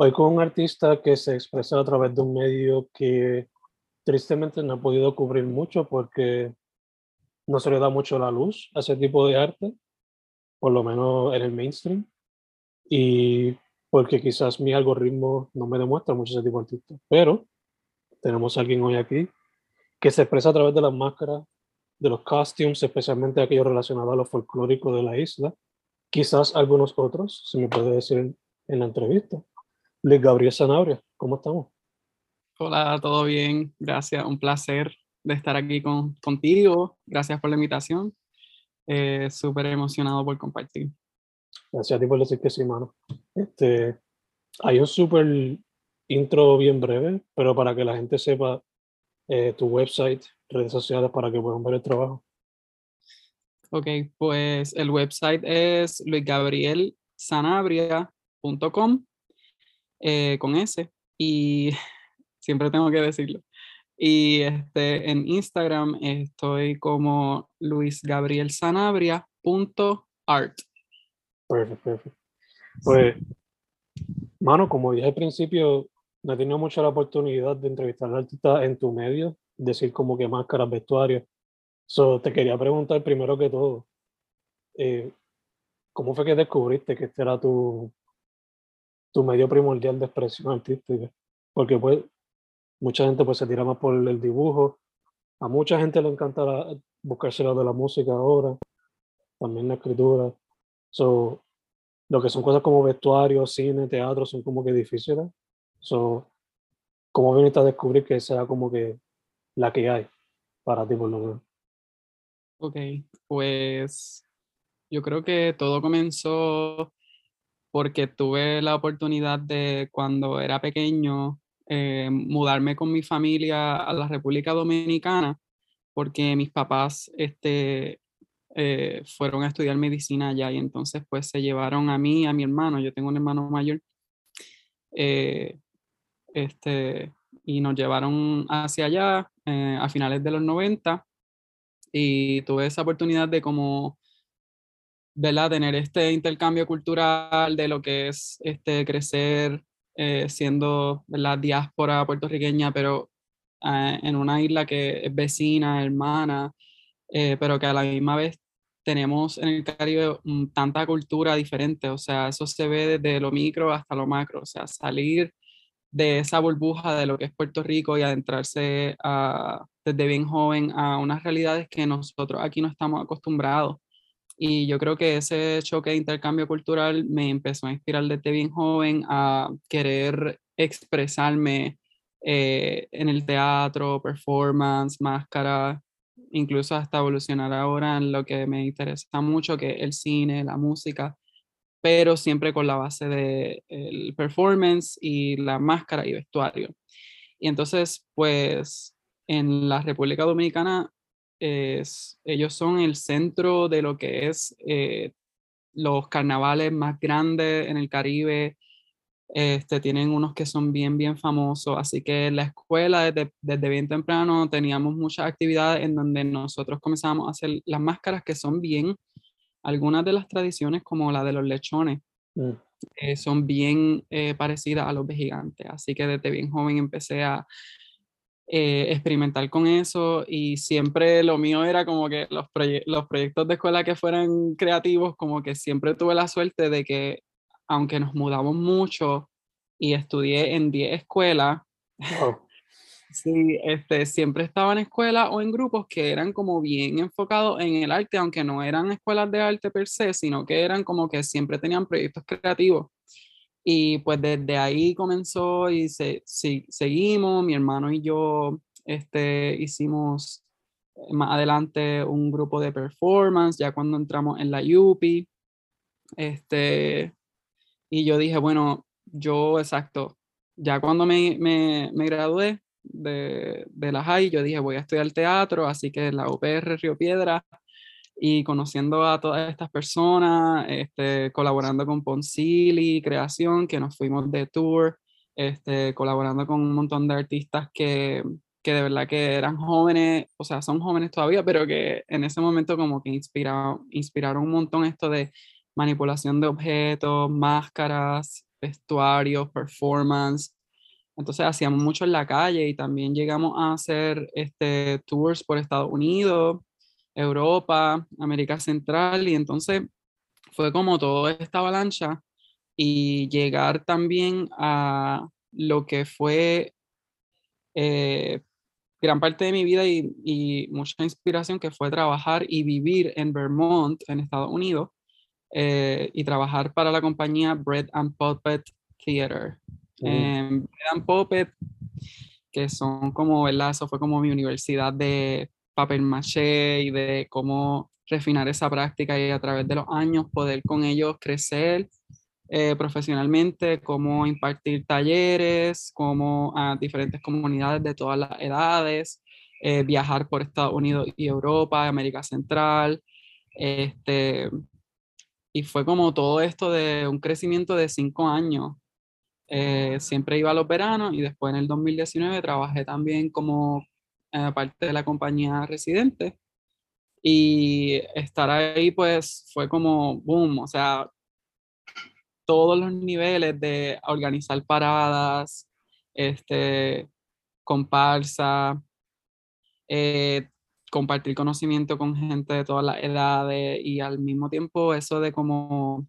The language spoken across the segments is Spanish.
Hoy con un artista que se expresa a través de un medio que tristemente no ha podido cubrir mucho porque no se le da mucho la luz a ese tipo de arte, por lo menos en el mainstream, y porque quizás mi algoritmo no me demuestra mucho ese tipo de artistas. Pero tenemos a alguien hoy aquí que se expresa a través de las máscaras, de los costumes, especialmente aquellos relacionados a lo folclórico de la isla, quizás algunos otros, se me puede decir en la entrevista. Luis Gabriel Sanabria, ¿cómo estamos? Hola, todo bien, gracias, un placer de estar aquí con, contigo, gracias por la invitación, eh, súper emocionado por compartir. Gracias a ti por decir que sí, mano. Este, hay un súper intro bien breve, pero para que la gente sepa eh, tu website, redes sociales, para que puedan ver el trabajo. Ok, pues el website es luisgabrielsanabria.com eh, con S y siempre tengo que decirlo. Y este, en Instagram estoy como luisgabrielsanabria.art. Perfecto, perfecto. Pues, mano, como dije al principio, no he tenido mucha la oportunidad de entrevistar al artista en tu medio, decir como que máscaras, vestuarios. So, te quería preguntar primero que todo, eh, ¿cómo fue que descubriste que este era tu, tu medio primordial de expresión artística? Porque pues mucha gente pues se tira más por el dibujo, a mucha gente le encanta buscarse lo de la música ahora, también la escritura. So, lo que son cosas como vestuario, cine, teatro, son como que difíciles. So, ¿Cómo viniste a descubrir que sea como que la que hay para ti por lo menos? Ok, pues yo creo que todo comenzó porque tuve la oportunidad de cuando era pequeño eh, mudarme con mi familia a la República Dominicana porque mis papás este, eh, fueron a estudiar medicina allá y entonces pues se llevaron a mí, a mi hermano, yo tengo un hermano mayor, eh, este, y nos llevaron hacia allá a finales de los 90 y tuve esa oportunidad de como ¿verdad? Tener este intercambio cultural de lo que es este, crecer eh, siendo la diáspora puertorriqueña, pero eh, en una isla que es vecina, hermana, eh, pero que a la misma vez tenemos en el Caribe tanta cultura diferente, o sea, eso se ve desde lo micro hasta lo macro, o sea, salir de esa burbuja de lo que es Puerto Rico y adentrarse desde bien joven a unas realidades que nosotros aquí no estamos acostumbrados. Y yo creo que ese choque de intercambio cultural me empezó a inspirar desde bien joven a querer expresarme eh, en el teatro, performance, máscara, incluso hasta evolucionar ahora en lo que me interesa mucho, que es el cine, la música, pero siempre con la base del el performance y la máscara y vestuario. Y entonces, pues en la República Dominicana es, ellos son el centro de lo que es eh, los carnavales más grandes en el Caribe. Este, tienen unos que son bien, bien famosos. Así que en la escuela, desde, desde bien temprano, teníamos muchas actividades en donde nosotros comenzamos a hacer las máscaras que son bien, algunas de las tradiciones como la de los lechones, Mm. eh, son bien eh, parecidas a los de gigantes. Así que desde bien joven empecé a eh, experimentar con eso y siempre lo mío era como que los, proye- los proyectos de escuela que fueran creativos, como que siempre tuve la suerte de que aunque nos mudamos mucho y estudié en 10 escuelas, Wow. Sí, este, siempre estaba en escuelas o en grupos que eran como bien enfocados en el arte, aunque no eran escuelas de arte per se, sino que eran como que siempre tenían proyectos creativos. Y pues desde ahí comenzó y se, sí, seguimos, mi hermano y yo este, hicimos eh, más adelante un grupo de performance, ya cuando entramos en la UPI. Este, y yo dije, bueno, yo exacto, ya cuando me, me, me gradué de, de la high, yo dije, voy a estudiar teatro, así que la UPR Río Piedra, y conociendo a todas estas personas, este, colaborando con Poncili, Creación, que nos fuimos de tour, este, colaborando con un montón de artistas que, que de verdad que eran jóvenes, o sea, son jóvenes todavía, pero que en ese momento como que inspiraron, inspiraron un montón esto de manipulación de objetos, máscaras, vestuarios, performance. Entonces hacíamos mucho en la calle y también llegamos a hacer este, tours por Estados Unidos, Europa, América Central y entonces fue como toda esta avalancha y llegar también a lo que fue eh, gran parte de mi vida y, y mucha inspiración que fue trabajar y vivir en Vermont, en Estados Unidos, eh, y trabajar para la compañía Bread and Puppet Theater. Mm. Bread and Puppet, que son como, ¿verdad? Eso fue como mi universidad de papel maché y de cómo refinar esa práctica y a través de los años poder con ellos crecer eh, profesionalmente, cómo impartir talleres, cómo a diferentes comunidades de todas las edades, eh, viajar por Estados Unidos y Europa, América Central, este, y fue como todo esto de un crecimiento de cinco años. Eh, siempre iba a los veranos y después en el 2019 trabajé también como parte de la compañía residente y estar ahí pues fue como boom, o sea, todos los niveles de organizar paradas, este, comparsa, eh, compartir conocimiento con gente de todas las edades y al mismo tiempo eso de como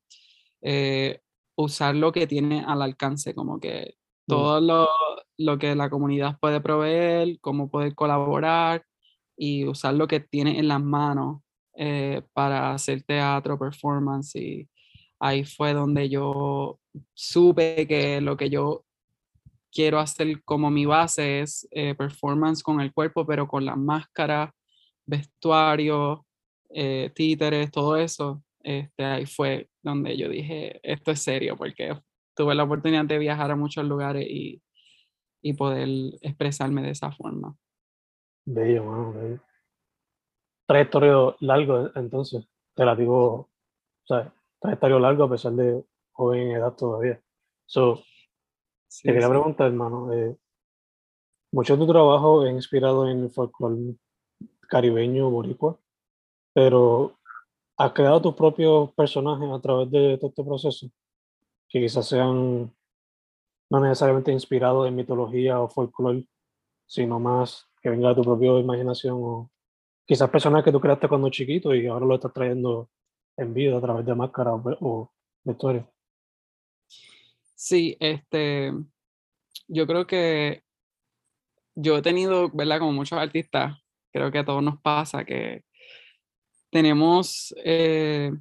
eh, usar lo que tiene al alcance, como que. Todo lo, lo que la comunidad puede proveer, cómo poder colaborar y usar lo que tiene en las manos eh, para hacer teatro, performance y ahí fue donde yo supe que lo que yo quiero hacer como mi base es eh, performance con el cuerpo, pero con las máscaras, vestuario, eh, títeres, todo eso. Este, ahí fue donde yo dije, esto es serio, porque tuve la oportunidad de viajar a muchos lugares y, y poder expresarme de esa forma. Bello, mano, bello. Trayectorio largo, entonces, relativo, o sea, trayectorio largo a pesar de joven en edad todavía. So, Sí, te quería sí. preguntar, hermano, eh, mucho de tu trabajo es inspirado en el folclore caribeño boricua, pero has creado tus propios personajes a través de todo este proceso, que quizás sean no necesariamente inspirados en mitología o folclore, sino más que venga de tu propia imaginación o quizás personajes que tú creaste cuando chiquito y ahora lo estás trayendo en vida a través de máscaras o, o. Sí, este, yo creo que yo he tenido, ¿verdad? Como muchos artistas, creo que a todos nos pasa que tenemos eh,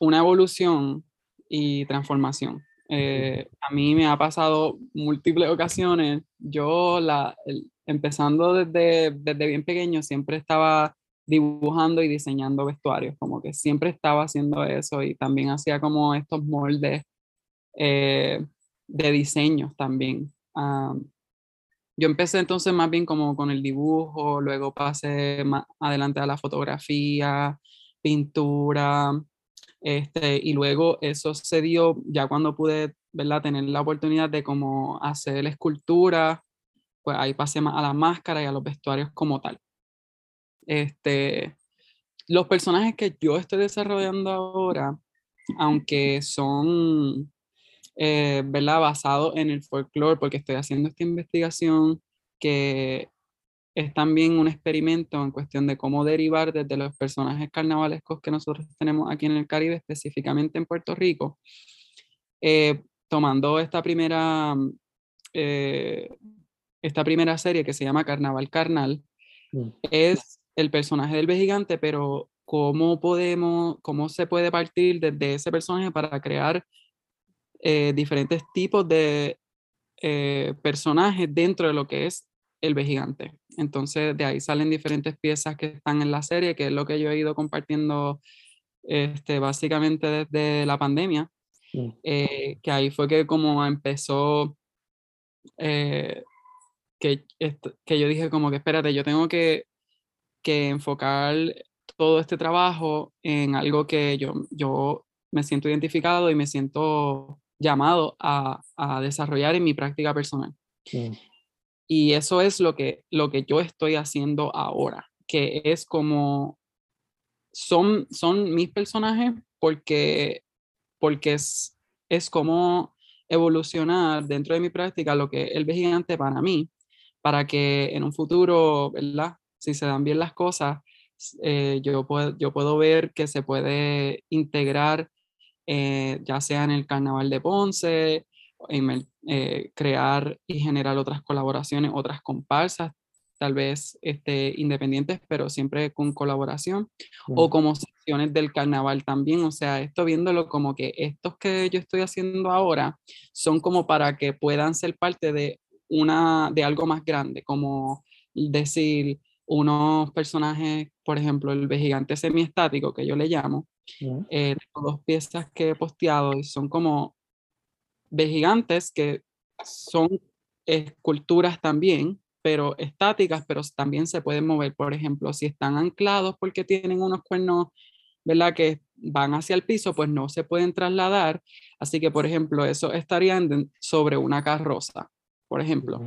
una evolución y transformación. Eh, a mí me ha pasado múltiples ocasiones. Yo, la, el- empezando desde, desde bien pequeño, siempre estaba dibujando y diseñando vestuarios, como que siempre estaba haciendo eso y también hacía como estos moldes eh, de diseños también. Ah, yo empecé entonces más bien como con el dibujo, luego pasé más adelante a la fotografía, pintura, este, y luego eso se dio ya cuando pude ¿verdad? Tener la oportunidad de como hacer escultura, pues ahí pasé más a la máscara y a los vestuarios como tal. Este, los personajes que yo estoy desarrollando ahora, aunque son, eh, ¿verdad? Basados en el folclore, porque estoy haciendo esta investigación que es también un experimento en cuestión de cómo derivar desde los personajes carnavalescos que nosotros tenemos aquí en el Caribe, específicamente en Puerto Rico, eh, tomando esta primera, eh, esta primera serie que se llama Carnaval Carnal, mm. es el personaje del gigante, pero cómo podemos, cómo se puede partir desde ese personaje para crear eh, diferentes tipos de personajes dentro de lo que es el gigante. Entonces, de ahí salen diferentes piezas que están en la serie, que es lo que yo he ido compartiendo este, básicamente desde la pandemia, mm. eh, que ahí fue que como empezó, eh, que, que yo dije como que espérate, yo tengo que, que enfocar todo este trabajo en algo que yo, yo me siento identificado y me siento llamado a, a desarrollar en mi práctica personal. Mm. Y eso es lo que, lo que yo estoy haciendo ahora, que es como, son, son mis personajes porque, porque es, es como evolucionar dentro de mi práctica lo que el gigante para mí, para que en un futuro, ¿verdad? Si se dan bien las cosas, eh, yo, puedo, yo puedo ver que se puede integrar, eh, ya sea en el Carnaval de Ponce, eh, crear y generar otras colaboraciones, otras comparsas, tal vez este, independientes, pero siempre con colaboración, o como secciones del carnaval también, o sea, esto viéndolo como que estos que yo estoy haciendo ahora son como para que puedan ser parte de, una, de algo más grande, como decir, unos personajes, por ejemplo, el gigante semiestático, que yo le llamo, eh, dos piezas que he posteado y son como de gigantes que son esculturas también, pero estáticas, pero también se pueden mover. Por ejemplo, si están anclados porque tienen unos cuernos, ¿verdad? Que van hacia el piso, pues no se pueden trasladar. Así que, por ejemplo, eso estarían sobre una carroza, por ejemplo.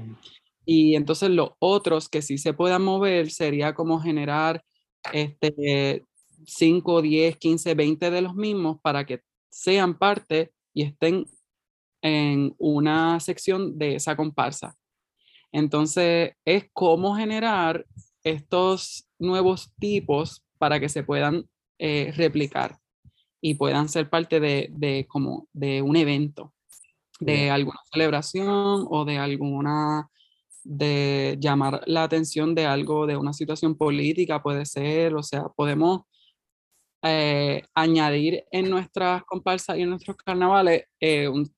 Y entonces los otros que sí se puedan mover sería como generar este, 5, 10, 15, 20 de los mismos para que sean parte y estén en una sección de esa comparsa. Entonces, es cómo generar estos nuevos tipos para que se puedan eh, replicar y puedan ser parte de, de, como de un evento, de alguna celebración o de alguna, de llamar la atención de algo, de una situación política, puede ser, o sea, podemos eh, añadir en nuestras comparsas y en nuestros carnavales eh, un,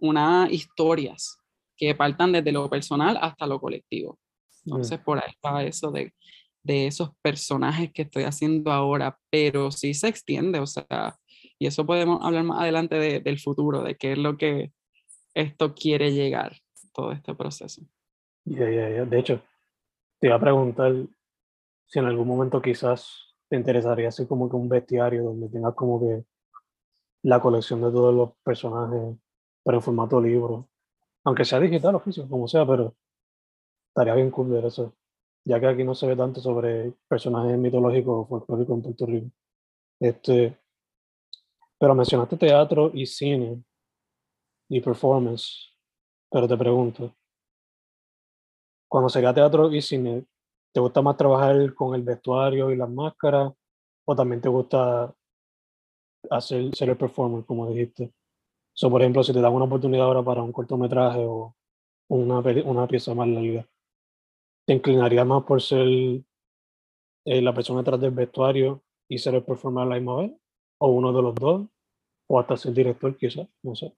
unas historias que partan desde lo personal hasta lo colectivo. Entonces, por ahí está eso de, de esos personajes que estoy haciendo ahora, pero sí se extiende, o sea, y eso podemos hablar más adelante del futuro, de qué es lo que esto quiere llegar, todo este proceso. De hecho, te iba a preguntar si en algún momento quizás te interesaría hacer como que un bestiario donde tengas como que la colección de todos los personajes, pero en formato libro. Aunque sea digital o físico, como sea, pero estaría bien cool ver eso. Ya que aquí no se ve tanto sobre personajes mitológicos o folclóricos en Puerto Rico. Este, pero mencionaste teatro y cine y performance. Pero te pregunto, cuando sería teatro y cine, ¿te gusta más trabajar con el vestuario y las máscaras? ¿O también te gusta hacer ser el performer, como dijiste. So, por ejemplo, si te dan una oportunidad ahora para un cortometraje o una, una pieza más larga, ¿te inclinarías más por ser eh, la persona detrás del vestuario y ser el performer a la misma vez? ¿O uno de los dos? ¿O hasta ser director quizás? No sé.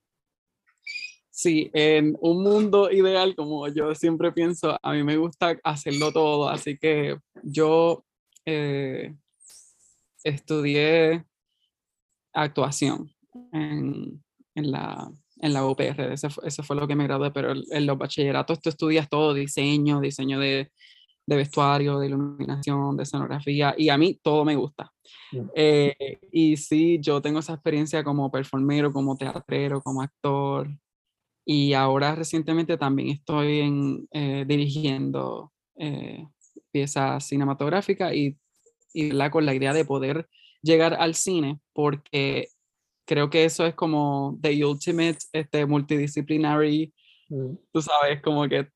Sí, en un mundo ideal, como yo siempre pienso, a mí me gusta hacerlo todo, así que yo eh, estudié actuación en, en, la, en la UPR. Eso, eso, fue lo que me gradué, pero en los bachilleratos tú estudias todo, diseño, diseño de, de vestuario, de iluminación, de escenografía, y a mí todo me gusta. Eh, y sí, yo tengo esa experiencia como performero, como teatrero, como actor. Y ahora recientemente también estoy en, eh, dirigiendo eh, piezas cinematográficas y, y con la idea de poder llegar al cine, porque creo que eso es como the ultimate este, multidisciplinary, Mm. tú sabes, como que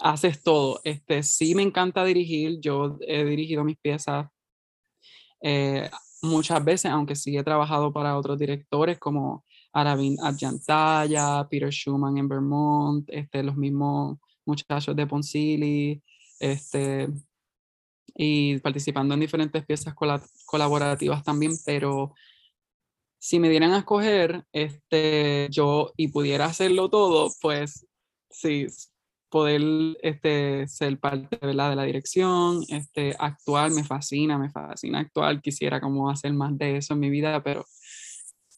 haces todo. Este, sí me encanta dirigir, yo he dirigido mis piezas eh, muchas veces, aunque sí he trabajado para otros directores como Aravind Adjantaya, Peter Schumann en Vermont, este, los mismos muchachos de Poncili, este, y participando en diferentes piezas colaborativas también, pero si me dieran a escoger, este, yo y pudiera hacerlo todo, pues sí, poder este, ser parte ¿verdad? de la dirección, este, actuar, me fascina, me fascina actuar, quisiera como hacer más de eso en mi vida, pero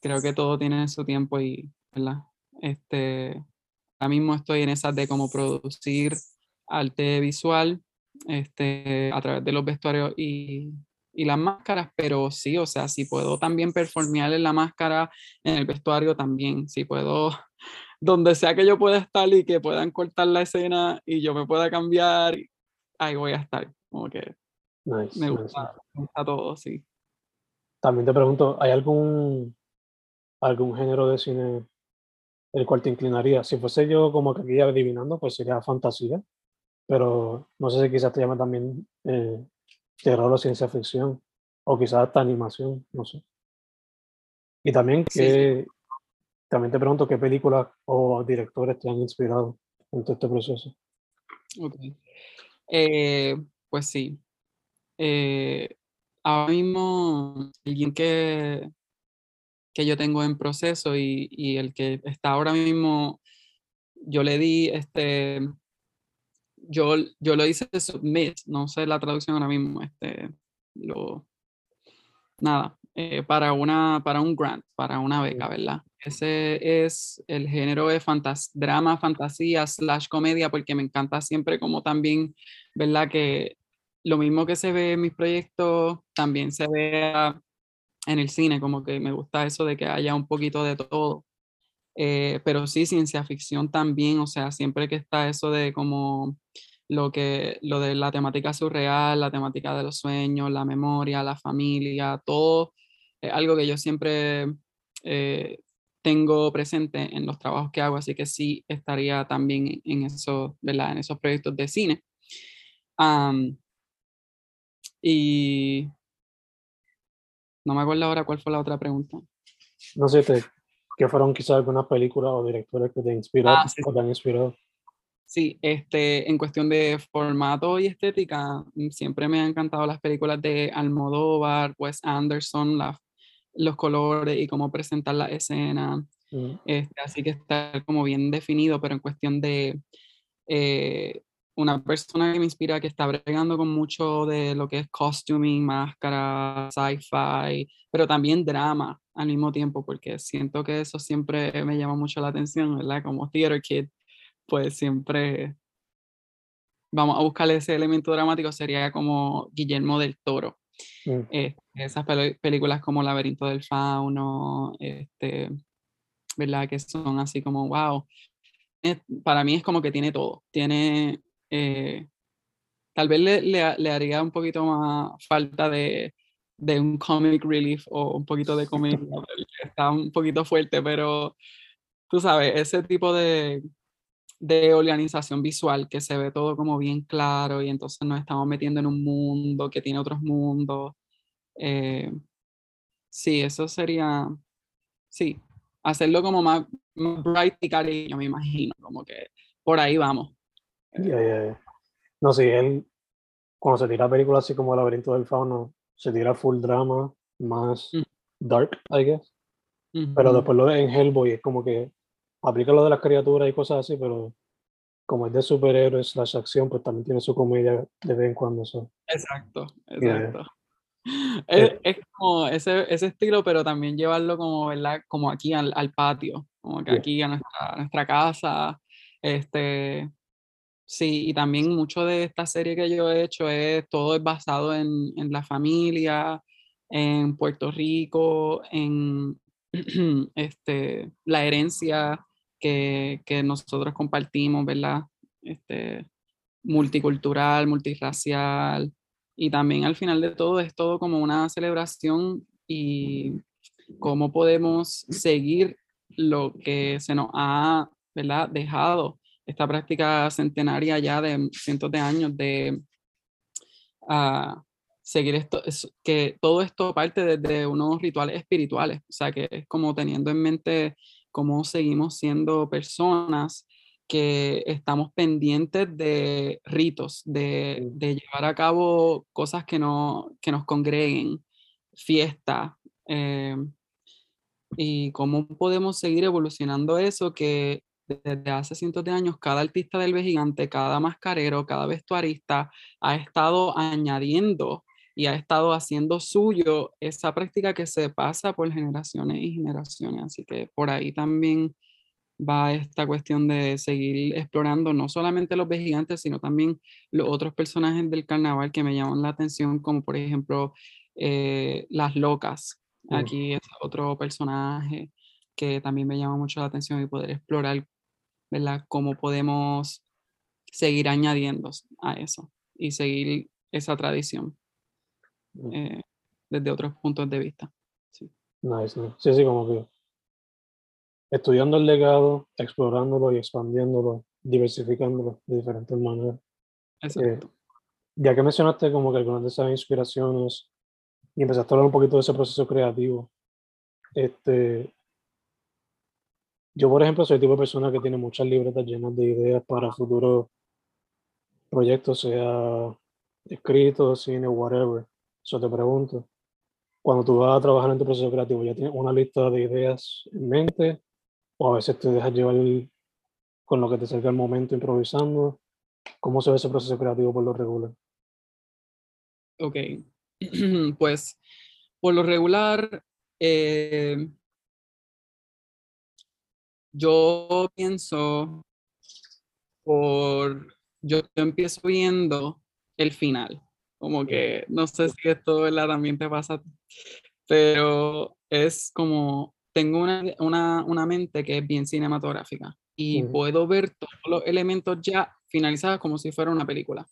creo que todo tiene su tiempo y, ¿verdad? Este, ahora mismo estoy en esas de cómo producir arte visual este, a través de los vestuarios y, y las máscaras, pero sí, o sea, si puedo también performear en la máscara, en el vestuario también, si puedo, donde sea que yo pueda estar y que puedan cortar la escena y yo me pueda cambiar, ahí voy a estar, como que Nice, me gusta, nice. me gusta todo, sí. También te pregunto, ¿hay algún, algún género de cine el cual te inclinaría? Si fuese yo como que aquí adivinando, pues sería fantasía, pero no sé si quizás te llama también eh, terror o ciencia ficción, o quizás hasta animación, no sé. Y también, sí. que, también te pregunto qué películas o directores te han inspirado en todo este proceso. Ok. Eh, pues sí. Eh, ahora mismo, alguien que, que yo tengo en proceso y, y el que está ahora mismo, yo le di este, yo, yo lo hice submit, no sé la traducción ahora mismo, este, lo, nada, eh, para una, para un grant, para una beca, ¿verdad? Ese es el género de fantas drama, fantasía, slash comedia, porque me encanta siempre como también, ¿verdad? Que lo mismo que se ve en mis proyectos, también se vea en el cine, como que me gusta eso de que haya un poquito de todo. Eh, pero sí, ciencia ficción también, o sea, siempre que está eso de como lo que, lo de la temática surreal, la temática de los sueños, la memoria, la familia, todo, es algo que yo siempre eh, tengo presente en los trabajos que hago, así que sí estaría también en, eso, ¿verdad? En esos proyectos de cine. Y no me acuerdo ahora cuál fue la otra pregunta. No sé, te, ¿qué fueron quizás algunas películas o directores que te inspiraron Ah, sí, o te han inspirado? Sí, este, en cuestión de formato y estética, mm, siempre me han encantado las películas de Almodóvar, Wes Anderson, la- los colores y cómo presentar la escena. Mm, Este, así que está como bien definido, pero en cuestión de eh, una persona que me inspira, que está bregando con mucho de lo que es costuming, máscara, sci-fi, pero también drama al mismo tiempo, porque siento que eso siempre me llama mucho la atención, ¿verdad? Como Theater Kid, pues siempre vamos a buscar ese elemento dramático, sería como Guillermo del Toro. mm, Eh, esas películas como Laberinto del Fauno, este, ¿verdad? Que son así como, wow. Eh, para mí es como que tiene todo. Tiene, eh, tal vez le, le, le haría un poquito más falta de, de un comic relief o un poquito de comedia, está un poquito fuerte, pero tú sabes, ese tipo de, de organización visual que se ve todo como bien claro y entonces nos estamos metiendo en un mundo que tiene otros mundos. eh, sí, eso sería, sí, hacerlo como más, más bright y cariño, me imagino, como que por ahí vamos. Ya. No sé, él cuando se tira películas así como El laberinto del fauno, se tira full drama, más Mm. dark, I guess. Pero después lo en Hellboy es como que aplica lo de las criaturas y cosas así, pero como es de superhéroes, slash acción, pues también tiene su comedia de vez en cuando. so, Exacto, exacto. Es, Eh, es como ese, ese estilo, pero también llevarlo como, ¿verdad? Como aquí al, al patio, como que aquí a nuestra, a nuestra casa, este, Sí, y también mucho de esta serie que yo he hecho es todo es basado en, en la familia, en Puerto Rico, en este, la herencia que, que, nosotros compartimos, ¿verdad? Este, multicultural, multirracial, y también al final de todo es todo como una celebración y cómo podemos seguir lo que se nos ha ¿verdad? dejado, esta práctica centenaria ya de cientos de años de uh, seguir esto, es, que todo esto parte desde unos rituales espirituales, o sea que es como teniendo en mente cómo seguimos siendo personas que estamos pendientes de ritos, de, de llevar a cabo cosas que, no, que nos congreguen, fiestas, eh, y cómo podemos seguir evolucionando eso que desde hace cientos de años cada artista del gigante, cada mascarero, cada vestuarista ha estado añadiendo y ha estado haciendo suyo esa práctica que se pasa por generaciones y generaciones. Así que por ahí también va esta cuestión de seguir explorando no solamente los gigantes, sino también los otros personajes del carnaval que me llaman la atención, como por ejemplo eh, las locas. Aquí es otro personaje que también me llama mucho la atención y poder explorar, ¿verdad? Cómo podemos seguir añadiendo a eso y seguir esa tradición mm. eh, desde otros puntos de vista. Sí. Nice, Sí, sí, como que estudiando el legado, explorándolo y expandiéndolo, diversificándolo de diferentes maneras. Eh, Exacto. ya que mencionaste como que algunas de esas inspiraciones y empezaste a hablar un poquito de ese proceso creativo, este, yo por ejemplo soy el tipo de persona que tiene muchas libretas llenas de ideas para futuros proyectos, sea escrito, cine, whatever. Eso te pregunto, cuando tú vas a trabajar en tu proceso creativo, ¿ya tienes una lista de ideas en mente o a veces te dejas llevar con lo que te salga el momento improvisando. ¿Cómo se ve ese proceso creativo por lo regular? Ok, pues por lo regular, eh, yo pienso por, yo, empiezo viendo el final, como que no sé si esto también te pasa, pero es como tengo una, una, una, mente que es bien cinematográfica y puedo ver todos los elementos ya finalizados como si fuera una película.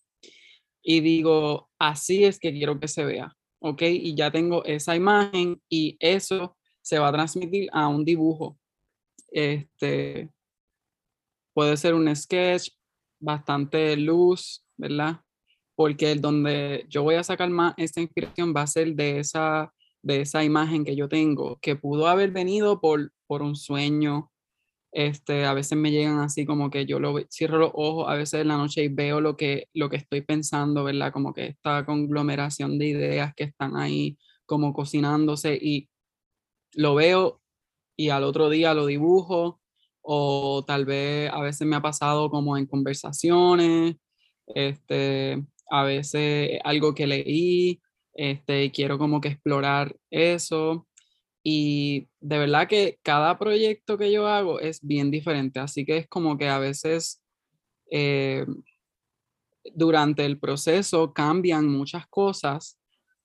Y digo, así es que quiero que se vea, ¿ok? Y ya tengo esa imagen y eso se va a transmitir a un dibujo. Este, puede ser un sketch, bastante luz, ¿verdad? Porque el donde yo voy a sacar más esta inspiración va a ser de esa de esa imagen que yo tengo, que pudo haber venido por, por un sueño. Este, a veces me llegan así como que yo lo cierro los ojos a veces en la noche y veo lo que, lo que estoy pensando, ¿verdad? Como que esta conglomeración de ideas que están ahí como cocinándose y lo veo y al otro día lo dibujo o tal vez a veces me ha pasado como en conversaciones, este, a veces algo que leí este, quiero como que explorar eso. Y de verdad que cada proyecto que yo hago es bien diferente, así que es como que a veces eh, durante el proceso cambian muchas cosas,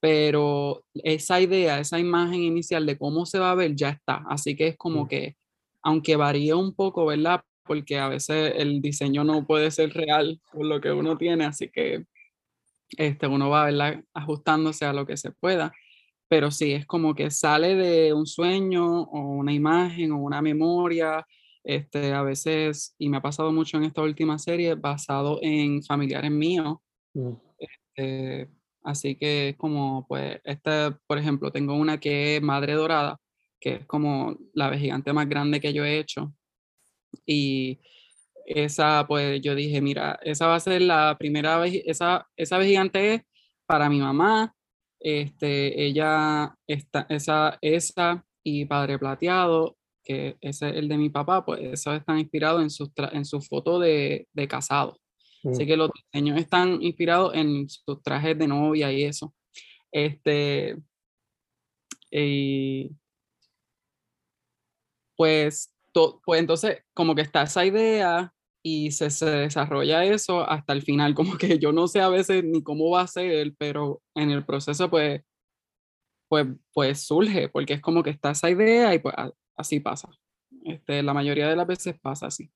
pero esa idea, esa imagen inicial de cómo se va a ver ya está, así que es como que, aunque varíe un poco, ¿verdad? Porque a veces el diseño no puede ser real por lo que uno tiene, así que este, uno va ¿verdad? ajustándose a lo que se pueda, pero sí, es como que sale de un sueño o una imagen o una memoria, este, a veces, y me ha pasado mucho en esta última serie, basado en familiares míos. Mm. Este, así que es como, pues, esta, por ejemplo, tengo una que es Madre Dorada, que es como la gigante más grande que yo he hecho. Y esa, pues yo dije, mira, esa va a ser la primera vez, esa, esa vez gigante es para mi mamá, este, ella, está, esa, esa y Padre Plateado, que ese es el de mi papá, pues esos están inspirados en sus, en su foto de, de casado. Así mm. que los diseños están inspirados en sus trajes de novia y eso. Este, y pues, pues entonces como que está esa idea y se, se, desarrolla eso hasta el final, como que yo no sé a veces ni cómo va a ser, pero en el proceso pues pues, pues surge, porque es como que está esa idea y pues así pasa. Este, la mayoría de las veces pasa así.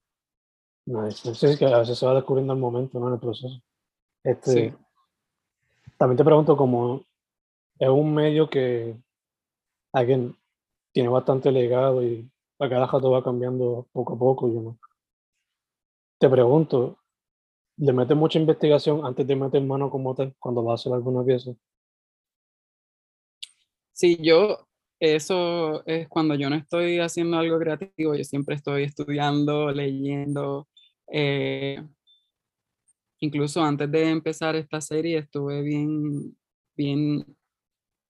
Sí, que a veces se va descubriendo el momento, ¿no? En el proceso. Este, También te pregunto, como es un medio que alguien tiene bastante legado y la cada rato va cambiando poco a poco, yo no. Te pregunto, ¿le metes mucha investigación antes de meter mano como tal cuando vas a hacer alguna pieza? Sí, yo, eso es cuando yo no estoy haciendo algo creativo, yo siempre estoy estudiando, leyendo. Eh, incluso antes de empezar esta serie estuve bien, bien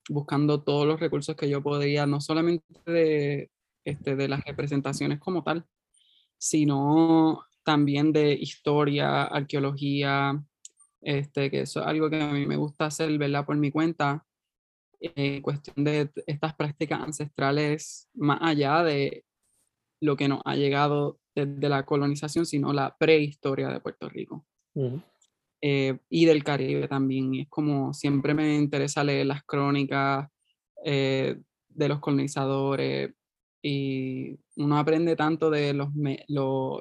buscando todos los recursos que yo podía, no solamente de, este, de las representaciones como tal, sino también de historia, arqueología, este, que eso es algo que a mí me gusta hacer, ¿verdad? Por mi cuenta, en cuestión de estas prácticas ancestrales, más allá de lo que nos ha llegado desde la colonización, sino la prehistoria de Puerto Rico. Eh, y del Caribe también. Y es como siempre me interesa leer las crónicas eh, de los colonizadores y uno aprende tanto de los,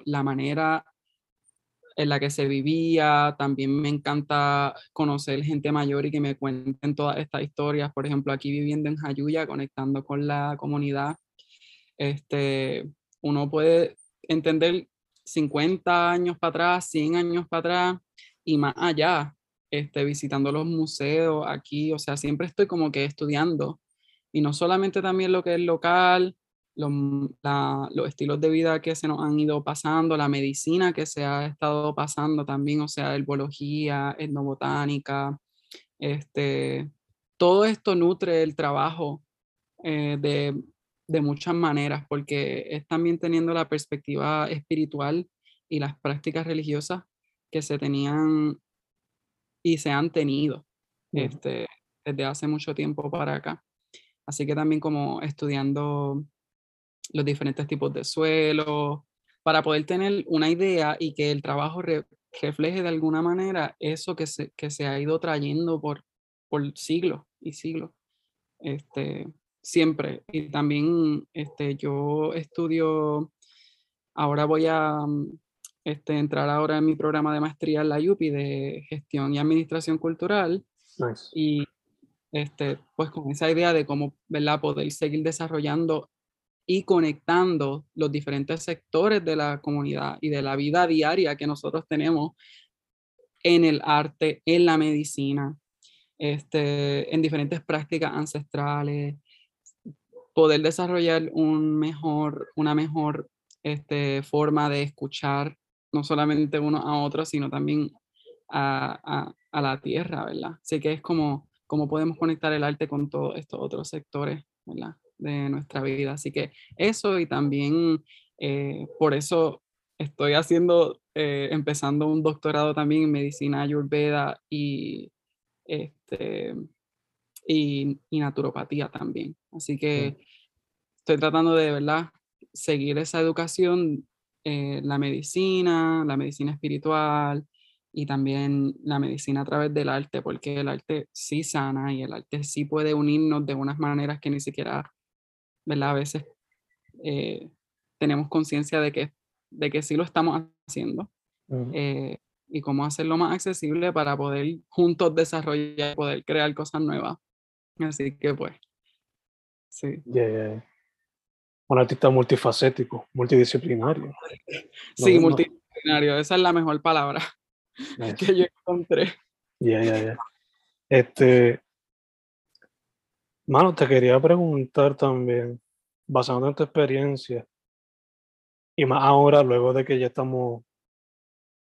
la manera en la que se vivía. También me encanta conocer gente mayor y que me cuenten todas estas historias. Por ejemplo, aquí viviendo en Jayuya, conectando con la comunidad, este, uno puede entender 50 años para atrás, 100 años para atrás y más allá, este, visitando los museos aquí, o sea, siempre estoy como que estudiando. Y no solamente también lo que es local, los, los estilos de vida que se nos han ido pasando, la medicina que se ha estado pasando también, o sea, herbología, etnobotánica, este, todo esto nutre el trabajo eh, de, de muchas maneras, porque es también teniendo la perspectiva espiritual y las prácticas religiosas que se tenían y se han tenido este, desde hace mucho tiempo para acá. Así que también como estudiando los diferentes tipos de suelo, para poder tener una idea y que el trabajo refleje de alguna manera eso que se, que se ha ido trayendo por, por siglos y siglos. Este, siempre. Y también este, yo estudio, ahora voy a, este, entrar ahora en mi programa de maestría en la UPI de gestión y administración cultural. Y este, pues con esa idea de cómo ¿verdad? poder seguir desarrollando y conectando los diferentes sectores de la comunidad y de la vida diaria que nosotros tenemos en el arte, en la medicina, este, en diferentes prácticas ancestrales, poder desarrollar un mejor, una mejor este, forma de escuchar no solamente uno a otro, sino también a, la tierra, ¿verdad? Así que es como, como podemos conectar el arte con todos estos otros sectores, ¿verdad? De nuestra vida. Así que eso y también eh, por eso estoy haciendo, eh, empezando un doctorado también en medicina ayurveda y, este, y, y naturopatía también. Así que estoy tratando de, ¿verdad? Seguir esa educación eh, la medicina, la medicina espiritual y también la medicina a través del arte, porque el arte sí sana y el arte sí puede unirnos de unas maneras que ni siquiera, ¿verdad? A veces eh, tenemos conciencia de que, de que sí lo estamos haciendo. Eh, y cómo hacerlo más accesible para poder juntos desarrollar, poder crear cosas nuevas. Así que pues, sí un artista multifacético, multidisciplinario. Sí, multidisciplinario, esa es la mejor palabra que yo encontré. Ya, ya, ya. Este, mano, te quería preguntar también, basado en tu experiencia, y más ahora, luego de que ya estamos,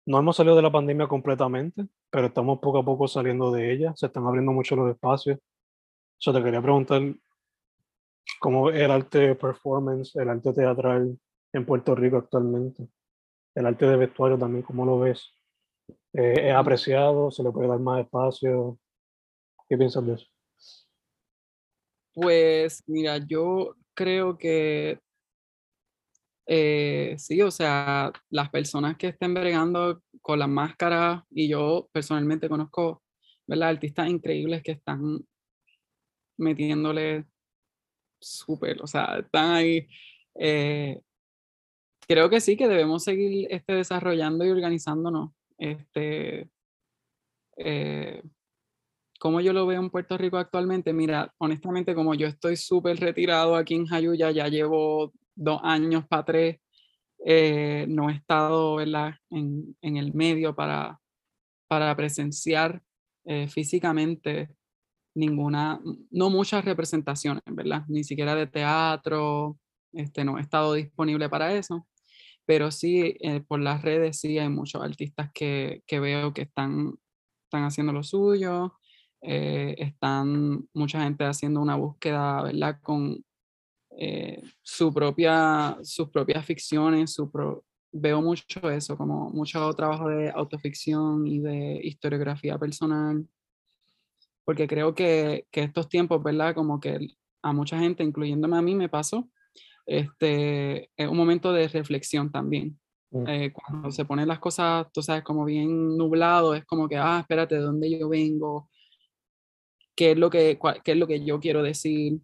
no hemos salido de la pandemia completamente, pero estamos poco a poco saliendo de ella, se están abriendo mucho los espacios. Yo te quería preguntar, como el arte performance, el arte teatral en Puerto Rico actualmente, el arte de vestuario también, ¿cómo lo ves? Eh, ¿Es apreciado? ¿Se le puede dar más espacio? ¿Qué piensas de eso? Pues mira, yo creo que eh, sí, o sea, las personas que estén bregando con las máscaras, y yo personalmente conozco, ¿verdad? Artistas increíbles que están metiéndole súper, o sea, están ahí. eh, creo que sí, que debemos seguir este, desarrollando y organizándonos. Este, eh, como yo lo veo en Puerto Rico actualmente, mira, honestamente, como yo estoy súper retirado aquí en Jayuya, ya llevo dos años para tres, eh, no he estado ¿verdad? En, en el medio para, para presenciar eh, físicamente ninguna, no muchas representaciones, ¿verdad? Ni siquiera de teatro, este, no he estado disponible para eso, pero sí eh, por las redes sí hay muchos artistas que, que veo que están, están haciendo lo suyo, eh, están mucha gente haciendo una búsqueda, ¿verdad? Con eh, su propia, sus propias ficciones, su pro- veo mucho eso, como mucho trabajo de autoficción y de historiografía personal, porque creo que, que estos tiempos, ¿verdad? Como que a mucha gente, incluyéndome a mí, me pasó, este, es un momento de reflexión también. Mm. Eh, cuando se ponen las cosas, tú sabes, como bien nublado, es como que, ah, espérate, ¿de dónde yo vengo? ¿Qué es lo que, cua- qué es lo que yo quiero decir?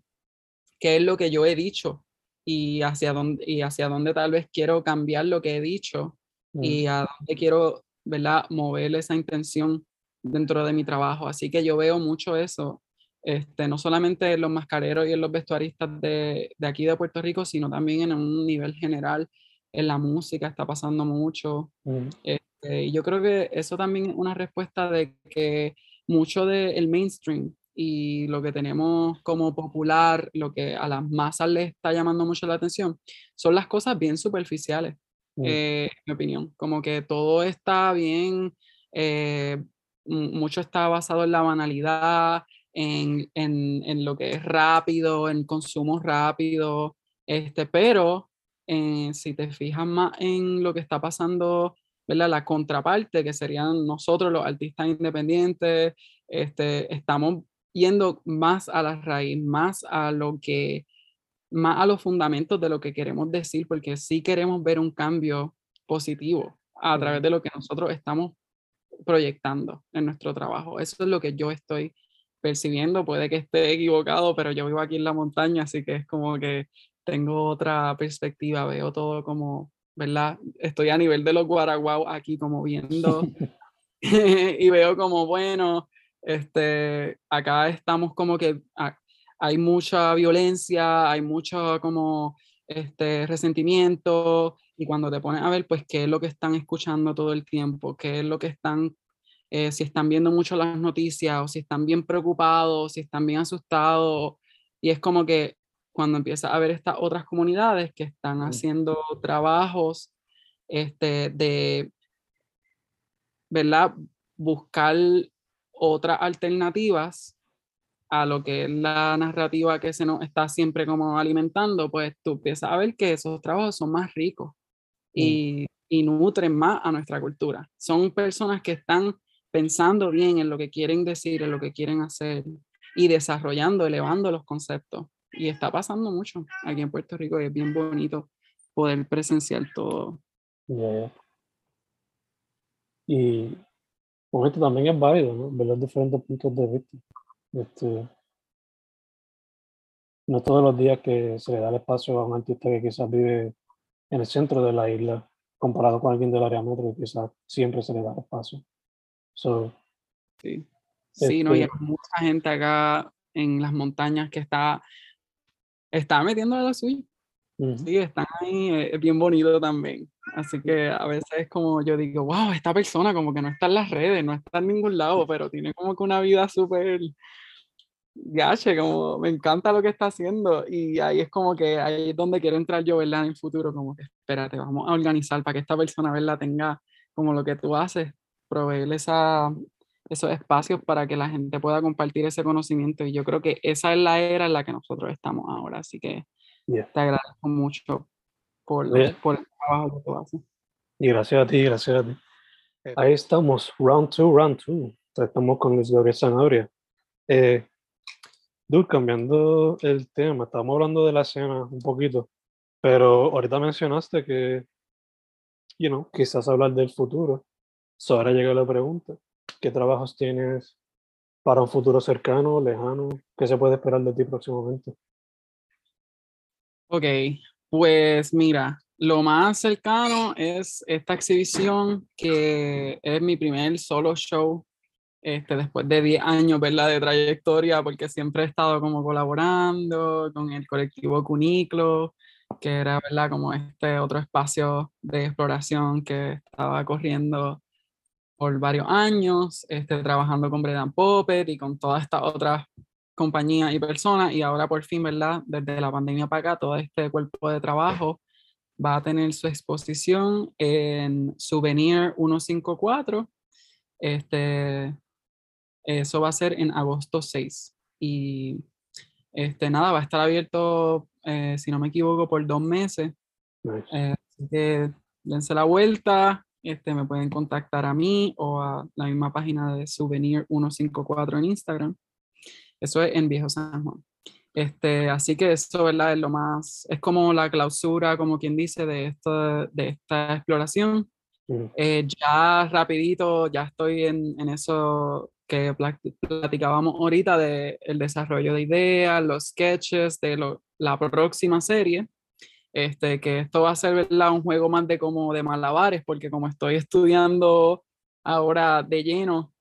¿Qué es lo que yo he dicho? Y hacia dónde, y hacia dónde tal vez quiero cambiar lo que he dicho Mm. y a dónde quiero, ¿verdad? Mover esa intención dentro de mi trabajo. Así que yo veo mucho eso, este, no solamente en los mascareros y en los vestuaristas de, de aquí de Puerto Rico, sino también en un nivel general, en la música está pasando mucho. Mm. Este, y yo creo que eso también es una respuesta de que mucho del mainstream y lo que tenemos como popular, lo que a las masas les está llamando mucho la atención, son las cosas bien superficiales Mm. eh, en mi opinión. Como que todo está bien, eh, mucho está basado en la banalidad, en, en- en lo que es rápido, en consumo rápido, este, pero eh, si te fijas más en lo que está pasando, ¿verdad? La contraparte, que serían nosotros los artistas independientes, este, estamos yendo más a la raíz, más a lo que más a los fundamentos de lo que queremos decir, porque sí queremos ver un cambio positivo a través de lo que nosotros estamos proyectando en nuestro trabajo. Eso es lo que yo estoy percibiendo. Puede que esté equivocado, pero yo vivo aquí en la montaña, así que es como que tengo otra perspectiva, veo todo como, ¿verdad? Estoy a nivel de los guaraguao aquí como viendo y veo como, bueno, este, acá estamos como que hay mucha violencia, hay mucho como este resentimiento y cuando te pones a ver, pues, qué es lo que están escuchando todo el tiempo, qué es lo que están, eh, si están viendo mucho las noticias o si están bien preocupados, si están bien asustados y es como que cuando empiezas a ver estas otras comunidades que están haciendo trabajos este, de ¿verdad? Buscar otras alternativas a lo que es la narrativa que se nos está siempre como alimentando, pues tú empiezas a ver que esos trabajos son más ricos y, y nutren más a nuestra cultura. Son personas que están pensando bien en lo que quieren decir, en lo que quieren hacer y desarrollando, elevando los conceptos. Y está pasando mucho aquí en Puerto Rico y es bien bonito poder presenciar todo. Ya. Y con esto también es válido, ¿no? Ver los diferentes puntos de vista. Este, no todos los días que se le da el espacio a un artista que quizás vive en el centro de la isla, comparado con alguien del área metro, quizás siempre se le da espacio. So, Sí, sí, no, y hay Este- mucha gente acá en las montañas que está, está metiendo de lo suyo. ujú, Sí, están ahí, eh, es bien bonito también. Así que a veces como yo digo, wow, esta persona como que no está en las redes, no está en ningún lado, pero tiene como que una vida súper gache, como me encanta lo que está haciendo. Y ahí es como que ahí es donde quiero entrar yo, ¿verdad? En el futuro, como que espérate, vamos a organizar para que esta persona, ¿verdad? Tenga como lo que tú haces, proveerle esa, esos espacios para que la gente pueda compartir ese conocimiento. Y yo creo que esa es la era en la que nosotros estamos ahora. Así que Yeah. te agradezco mucho por, Oye. por el trabajo que tú haces. Y gracias a ti, gracias a ti. Ahí estamos, round two, round two. Estamos con Luis Gabriel Zanabria. Eh, dude, cambiando el tema, estábamos hablando de la escena un poquito, pero ahorita mencionaste que, you know, quizás hablar del futuro. So ahora llega la pregunta, ¿qué trabajos tienes para un futuro cercano, lejano? ¿Qué se puede esperar de ti próximamente? Ok, pues mira, lo más cercano es esta exhibición que es mi primer solo show este, después de 10 años ¿verdad? de trayectoria, porque siempre he estado como colaborando con el colectivo Cuniclo, que era ¿verdad? como este otro espacio de exploración que estaba corriendo por varios años, este, trabajando con Bredan Popper y con todas estas otras compañías y personas, y ahora por fin, ¿verdad? Desde la pandemia para acá, todo este cuerpo de trabajo va a tener su exposición en Souvenir 154. Este, eso va a ser en agosto 6. Y este, nada, va a estar abierto, eh, si no me equivoco, por dos meses. Eh, así que dense la vuelta, este, me pueden contactar a mí o a la misma página de Souvenir 154 en Instagram. Eso es en Viejo San Juan. Este, así que eso, ¿verdad? Es lo más, es como la clausura, como quien dice, de, esto, de esta exploración. Eh, ya rapidito, ya estoy en, en eso que platicábamos ahorita del el desarrollo de ideas, los sketches de lo, la próxima serie. Este, que esto va a ser ¿verdad? un juego más de como de malabares, porque como estoy estudiando ahora de lleno,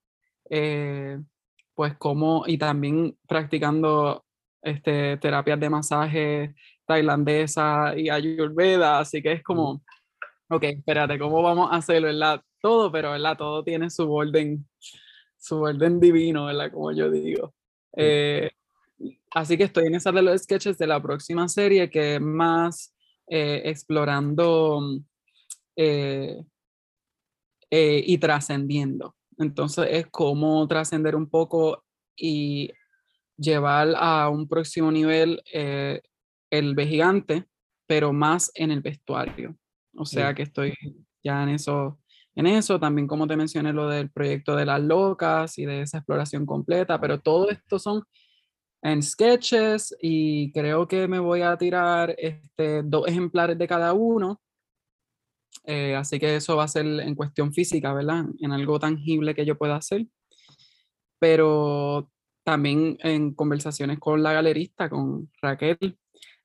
eh, pues como, y también practicando este, terapias de masaje tailandesa y ayurveda, así que es como, ok, espérate, ¿cómo vamos a hacerlo, verdad? Todo, pero, ¿verdad? Todo tiene su orden, su orden divino, ¿verdad? Como yo digo. Eh, así que estoy en esa de los sketches de la próxima serie, que es más eh, explorando eh, y trascendiendo. Entonces es como trascender un poco y llevar a un próximo nivel el gigante, pero más en el vestuario. O sea que estoy ya en eso, en eso, también como te mencioné lo del proyecto de las locas y de esa exploración completa, pero todo esto son en sketches y creo que me voy a tirar este, dos ejemplares de cada uno. Eh, así que eso va a ser en cuestión física, ¿verdad? En algo tangible que yo pueda hacer. Pero también en conversaciones con la galerista, con Raquel,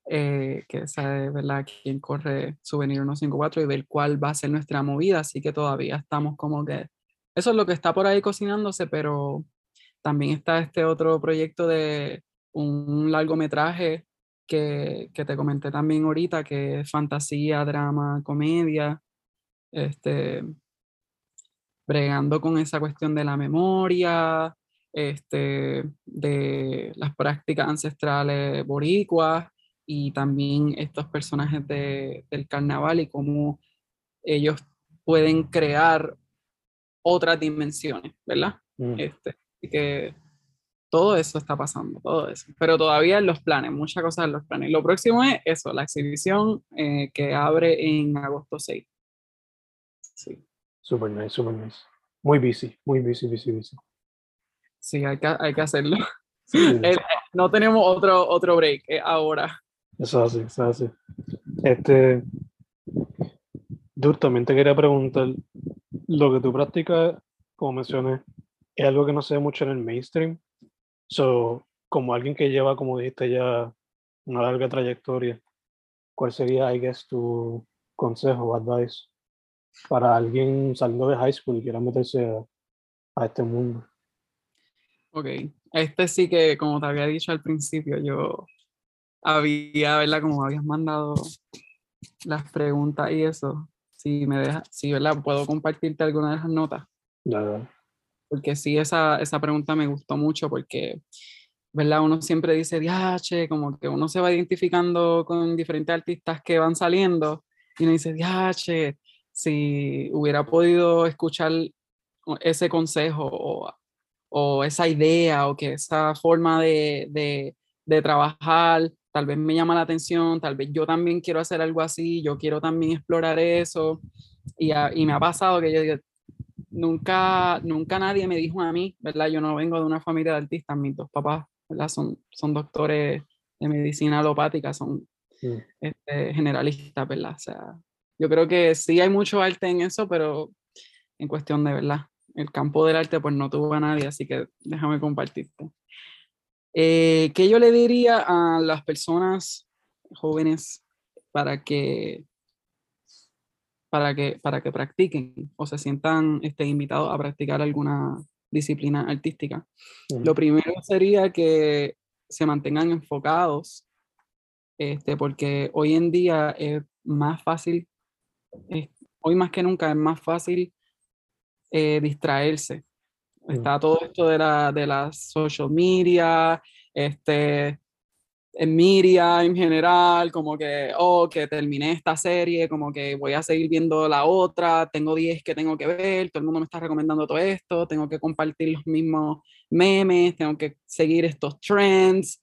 eh, que sabe, ¿verdad?, quien corre Souvenir 154 y ver cuál va a ser nuestra movida, así que todavía estamos como que, eso es lo que está por ahí cocinándose, pero también está este otro proyecto de un largometraje que, que te comenté también ahorita, que es fantasía, drama, comedia, este, bregando con esa cuestión de la memoria, este, de las prácticas ancestrales boricuas y también estos personajes de, del carnaval y cómo ellos pueden crear otras dimensiones, ¿verdad? Mm. Este, y que todo eso está pasando, todo eso. Pero todavía en los planes, muchas cosas en los planes. Lo próximo es eso, la exhibición eh, que abre en agosto 6. Sí. Super nice, super nice. Muy busy, muy busy, busy, busy. Sí, hay que, hay que hacerlo. Eh, no tenemos otro, otro break eh, ahora. Eso así, eso así. Este, Dur, también te quería preguntar, lo que tú practicas, como mencioné, es algo que no se ve mucho en el mainstream. So, como alguien que lleva, como dijiste ya, una larga trayectoria, ¿cuál sería, I guess, tu consejo o advice para alguien saliendo de high school y quiera meterse a este mundo? Ok, este sí que, como te había dicho al principio, yo había, ¿verdad? Como habías mandado las preguntas y eso, si me deja, si, ¿verdad? Puedo compartirte alguna de esas notas. Nada. Porque sí, esa, esa pregunta me gustó mucho porque, ¿verdad? Uno siempre dice, diache, como que uno se va identificando con diferentes artistas que van saliendo y uno dice, diache, si hubiera podido escuchar ese consejo o o esa idea o que esa forma de, de, de, trabajar tal vez me llama la atención, tal vez yo también quiero hacer algo así, yo quiero también explorar eso. Y, y me ha pasado que yo digo, nunca, nunca nadie me dijo a mí, ¿verdad? Yo no vengo de una familia de artistas, mis dos papás, ¿verdad? Son, son doctores de medicina alopática, son este, generalistas, ¿verdad? O sea, yo creo que sí hay mucho arte en eso, pero en cuestión de, ¿verdad? el campo del arte pues no tuvo a nadie, así que déjame compartirte. Eh, ¿Qué yo le diría a las personas jóvenes para que, para que, para que practiquen o se sientan este, invitados a practicar alguna disciplina artística? Lo primero sería que se mantengan enfocados, este, porque hoy en día es más fácil, hoy más que nunca es más fácil eh, distraerse. Está todo esto de la, de la social media, este, en media en general, como que, oh, que terminé esta serie, como que voy a seguir viendo la otra, tengo 10 que tengo que ver, todo el mundo me está recomendando todo esto, tengo que compartir los mismos memes, tengo que seguir estos trends.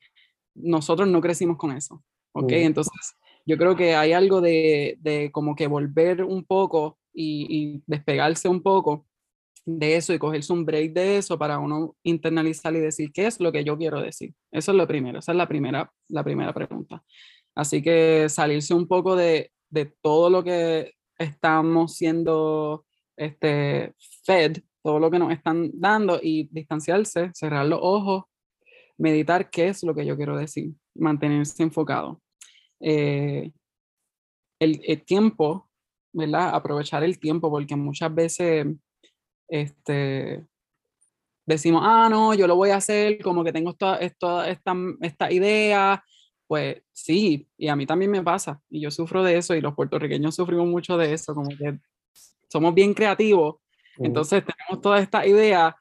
Nosotros no crecimos con eso, ¿ok? Entonces, yo creo que hay algo de, de como que volver un poco y, y despegarse un poco de eso y cogerse un break de eso para uno internalizar y decir qué es lo que yo quiero decir. Eso es lo primero, esa es la primera, la primera pregunta. Así que salirse un poco de, de todo lo que estamos siendo este, fed, todo lo que nos están dando y distanciarse, cerrar los ojos, meditar qué es lo que yo quiero decir, mantenerse enfocado. Eh, el, el, tiempo, ¿verdad? Aprovechar el tiempo, porque muchas veces este, decimos, ah, no, yo lo voy a hacer, como que tengo esta, esta, esta idea, pues sí, y a mí también me pasa, y yo sufro de eso, y los puertorriqueños sufrimos mucho de eso, como que somos bien creativos, entonces tenemos toda esta idea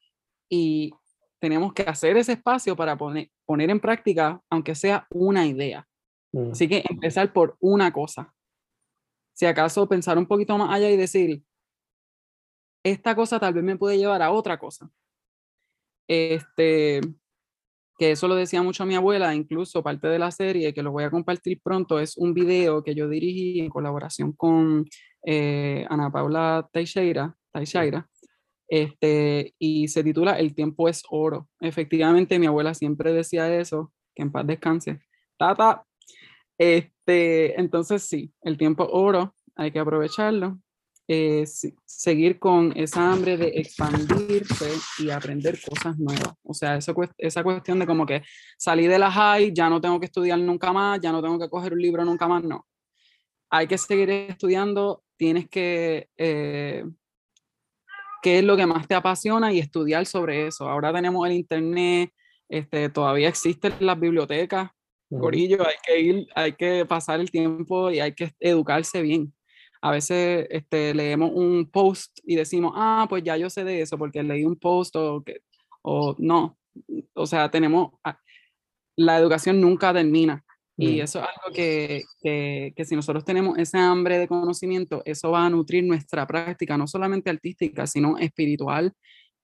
y tenemos que hacer ese espacio para poner, poner en práctica, aunque sea una idea. Así que empezar por una cosa. Si acaso pensar un poquito más allá y decir, esta cosa tal vez me puede llevar a otra cosa. Este, que eso lo decía mucho mi abuela, incluso parte de la serie, que lo voy a compartir pronto, es un video que yo dirigí en colaboración con eh, Ana Paula Teixeira, Teixeira este, y se titula El tiempo es oro. Efectivamente, mi abuela siempre decía eso, que en paz descanse. Tata. Este, entonces sí, el tiempo oro, hay que aprovecharlo eh, seguir con esa hambre de expandirse y aprender cosas nuevas. O sea, esa cuestión de como que salí de la high, ya no tengo que estudiar nunca más, ya no tengo que coger un libro nunca más, no. Hay que seguir estudiando, tienes que... Eh, qué es lo que más te apasiona y estudiar sobre eso. Ahora tenemos el internet, este, todavía existen las bibliotecas, Corillo, hay que ir, hay que pasar el tiempo y hay que educarse bien a veces este, leemos un post y decimos, ah, pues ya yo sé de eso porque leí un post o, que, o no. O sea, tenemos, ah, la educación nunca termina. Y eso es algo que, que, que, si nosotros tenemos esa hambre de conocimiento, eso va a nutrir nuestra práctica, no solamente artística, sino espiritual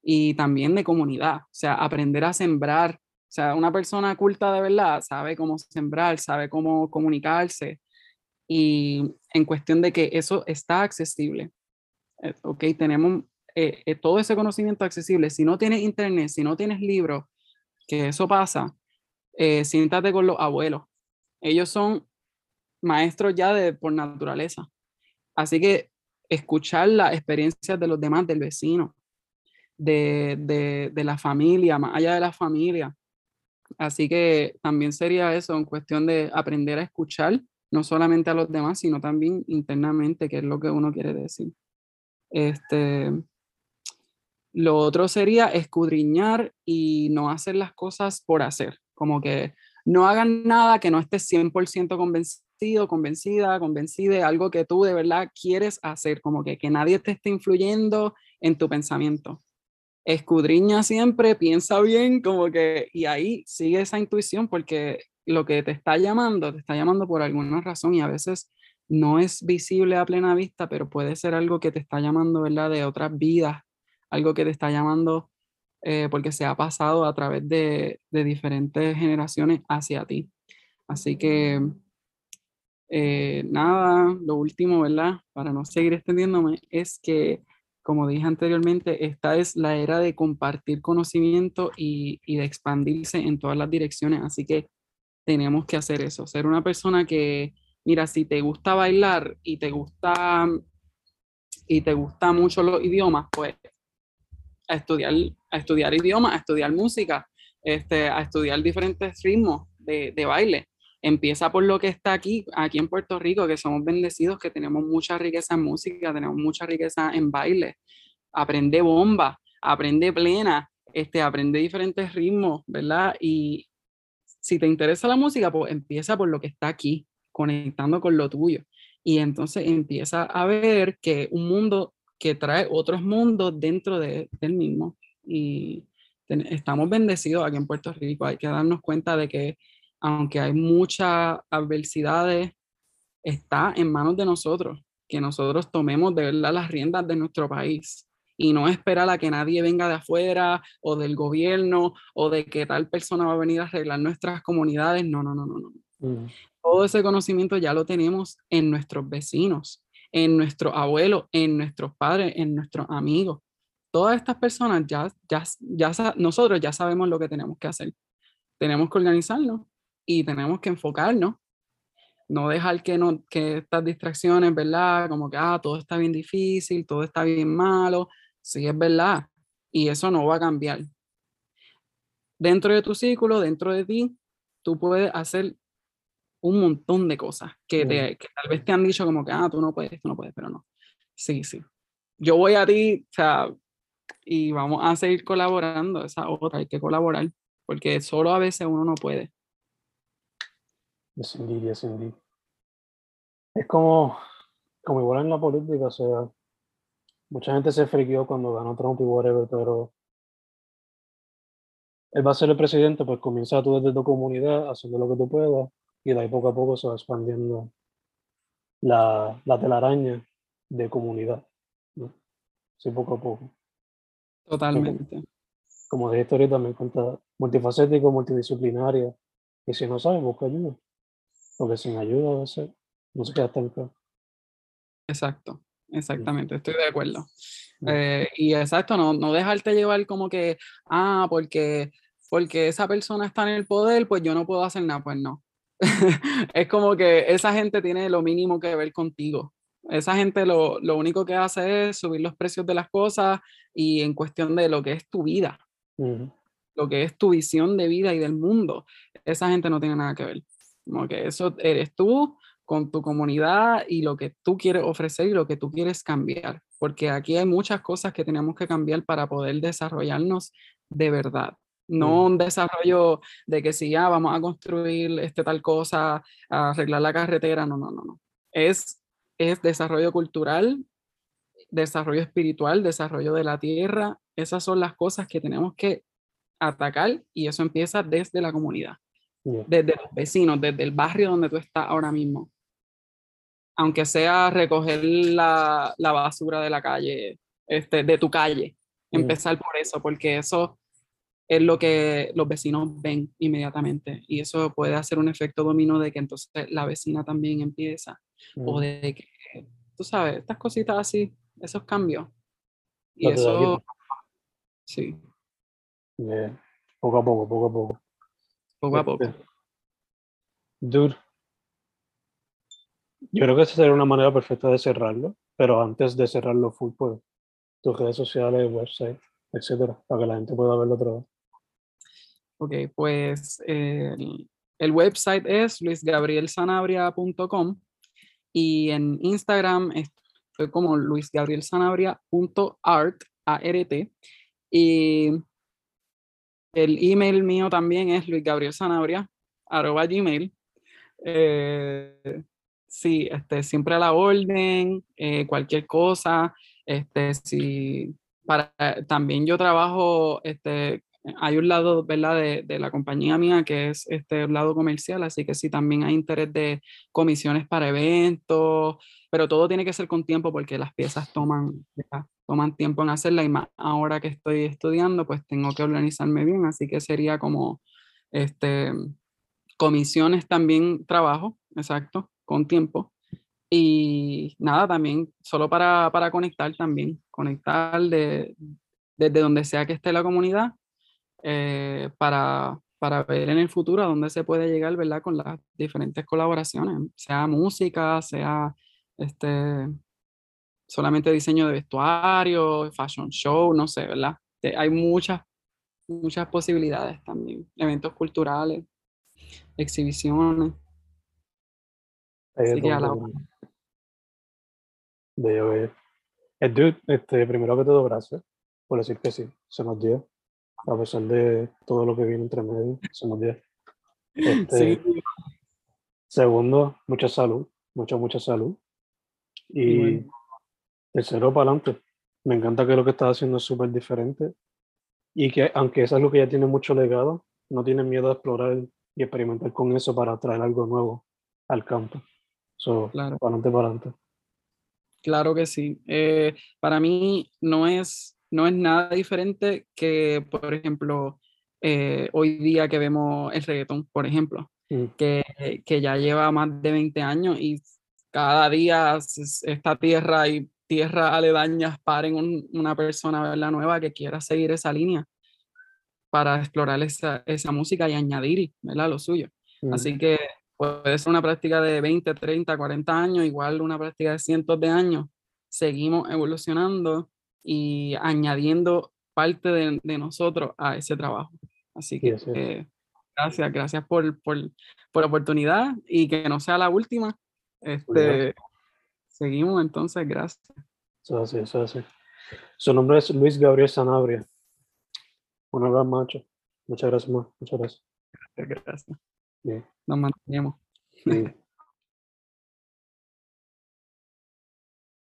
y también de comunidad. O sea, aprender a sembrar. O sea, una persona culta de verdad sabe cómo sembrar, sabe cómo comunicarse, y en cuestión de que eso está accesible. Eh, ok, tenemos eh, eh, todo ese conocimiento accesible. Si no tienes internet, si no tienes libros, que eso pasa, siéntate con los abuelos. Ellos son maestros ya de, por naturaleza. Así que escuchar las experiencias de los demás, del vecino, de, de, de la familia, más allá de la familia. Así que también sería eso, en cuestión de aprender a escuchar no solamente a los demás, sino también internamente, que es lo que uno quiere decir. Este, lo otro sería escudriñar y no hacer las cosas por hacer, como que no hagan nada que no estés 100% convencido, convencida, convencida de algo que tú de verdad quieres hacer, como que, que nadie te esté influyendo en tu pensamiento. Escudriña siempre, piensa bien, como que, y ahí sigue esa intuición, porque lo que te está llamando, te está llamando por alguna razón y a veces no es visible a plena vista, pero puede ser algo que te está llamando, ¿verdad? De otras vidas, algo que te está llamando eh, porque se ha pasado a través de, de, diferentes generaciones hacia ti. Así que, eh, nada, lo último, ¿verdad? Para no seguir extendiéndome, es que, como dije anteriormente, esta es la era de compartir conocimiento y, y de expandirse en todas las direcciones. Así que tenemos que hacer eso, ser una persona que, mira, si te gusta bailar y te gusta y te gusta mucho los idiomas, pues a estudiar, a estudiar idiomas, a estudiar música, este, a estudiar diferentes ritmos de, de baile. Empieza por lo que está aquí, aquí en Puerto Rico, que somos bendecidos, que tenemos mucha riqueza en música, tenemos mucha riqueza en baile. Aprende bomba, aprende plena, este, aprende diferentes ritmos, ¿verdad? Y si te interesa la música, pues empieza por lo que está aquí, conectando con lo tuyo. Y entonces empieza a ver que un mundo que trae otros mundos dentro de, del mismo. Y estamos bendecidos aquí en Puerto Rico. Hay que darnos cuenta de que aunque hay muchas adversidades, está en manos de nosotros, que nosotros tomemos de verdad las riendas de nuestro país y no esperar a que nadie venga de afuera o del gobierno o de que tal persona va a venir a arreglar nuestras comunidades. No, no, no, no, no. Mm. Todo ese conocimiento ya lo tenemos en nuestros vecinos, en nuestros abuelos, en nuestros padres, en nuestros amigos. Todas estas personas ya, ya, ya, nosotros ya sabemos lo que tenemos que hacer. Tenemos que organizarnos y tenemos que enfocarnos, no dejar que, no, que estas distracciones, ¿verdad? Como que, ah, todo está bien difícil, todo está bien malo, sí es verdad, y eso no va a cambiar. Dentro de tu círculo, dentro de ti, tú puedes hacer un montón de cosas que, te, que tal vez te han dicho como que, ah, tú no puedes, tú no puedes, pero no. Sí, sí. Yo voy a ti, o sea, y vamos a seguir colaborando, esa otra, hay que colaborar, porque solo a veces uno no puede. Yes, indeed, yes, indeed. Es como, como igual en la política, o sea, mucha gente se friqueó cuando ganó Trump y whatever, pero él va a ser el presidente, pues comienza tú desde tu comunidad haciendo lo que tú puedas y de ahí poco a poco se va expandiendo la, la telaraña de comunidad. ¿no? Sí, poco a poco. Totalmente. Como, de historia también cuenta multifacético, multidisciplinaria. Y si no sabes, busca ayuda. Porque sin ayuda a veces no se queda tan Exacto, exactamente, estoy de acuerdo. Eh, y exacto, no, no dejarte llevar como que, ah, porque, porque esa persona está en el poder, pues yo no puedo hacer nada, pues no. es como que esa gente tiene lo mínimo que ver contigo. Esa gente lo, lo, único que hace es subir los precios de las cosas y en cuestión de lo que es tu vida, lo que es tu visión de vida y del mundo, esa gente no tiene nada que ver. Como que eso eres tú con tu comunidad y lo que tú quieres ofrecer y lo que tú quieres cambiar, porque aquí hay muchas cosas que tenemos que cambiar para poder desarrollarnos de verdad. No un desarrollo de que si ya vamos a construir este tal cosa, a arreglar la carretera, no, no, no, no. Es, es desarrollo cultural, desarrollo espiritual, desarrollo de la tierra. Esas son las cosas que tenemos que atacar y eso empieza desde la comunidad desde los vecinos, desde el barrio donde tú estás ahora mismo. Aunque sea recoger la, la basura de la calle, este, de tu calle. Empezar por eso, porque eso es lo que los vecinos ven inmediatamente. Y eso puede hacer un efecto dominó de que entonces la vecina también empieza. O de que, tú sabes, estas cositas así, esos cambios. Y eso, sí. Poco a poco, poco a poco. Poco a poco. Este, dude. Yo creo que esa sería una manera perfecta de cerrarlo, pero antes de cerrarlo full, pues, tus redes sociales, website, etcétera, para que la gente pueda verlo otra vez. Ok, pues el, el website es luisgabrielsanabria.com y en Instagram estoy como luisgabrielsanabria.art, A-R-T, y el email mío también es luisgabrielsanabria, arroba gmail. Eh, sí, este, siempre a la orden, eh, cualquier cosa. Este, si, para, también yo trabajo, este, hay un lado, ¿verdad? De, de, la compañía mía que es este lado comercial, así que sí, también hay interés de comisiones para eventos, pero todo tiene que ser con tiempo porque las piezas toman, toman tiempo en hacerla y más ahora que estoy estudiando, pues tengo que organizarme bien, así que sería como, este, comisiones también trabajo, exacto, con tiempo. Y nada, también solo para, para conectar también, conectar de, desde donde sea que esté la comunidad eh, para, para ver en el futuro a dónde se puede llegar, ¿verdad? Con las diferentes colaboraciones, sea música, sea este, solamente diseño de vestuario, fashion show, no sé, ¿verdad? Este, hay muchas, muchas posibilidades también, eventos culturales, exhibiciones. De a la bello. Eh, dude, este, primero que todo, gracias por decir que sí, se nos dio. A pesar de todo lo que viene entre medio, se nos dio. Este, Sí, Segundo, mucha salud, mucha, mucha salud. Y tercero, para adelante. Me encanta que lo que estás haciendo es súper diferente y que aunque es algo que ya tiene mucho legado, no tienes miedo a explorar y experimentar con eso para traer algo nuevo al campo. So, Claro. para adelante, para adelante. Claro que sí. Eh, para mí no es, no es nada diferente que, por ejemplo, eh, hoy día que vemos el reggaetón, por ejemplo, Mm, que, que ya lleva más de 20 años y cada día esta tierra y tierras aledañas paren un- una persona ¿verdad? nueva que quiera seguir esa línea para explorar esa, esa música y añadir ¿verdad? lo suyo. mm, Así que puede ser una práctica de 20, 30, 40 años, igual una práctica de cientos de años. Seguimos evolucionando y añadiendo parte de, de nosotros a ese trabajo. Así Sí, que eh, gracias, gracias por, por, por la oportunidad y que no sea la última. Este, seguimos entonces, gracias. Eso es así, eso es así. Su nombre es Luis Gabriel Sanabria. Un abrazo, macho. Muchas gracias, ma. Muchas gracias. Gracias. Bien. Nos mantenemos. Bien.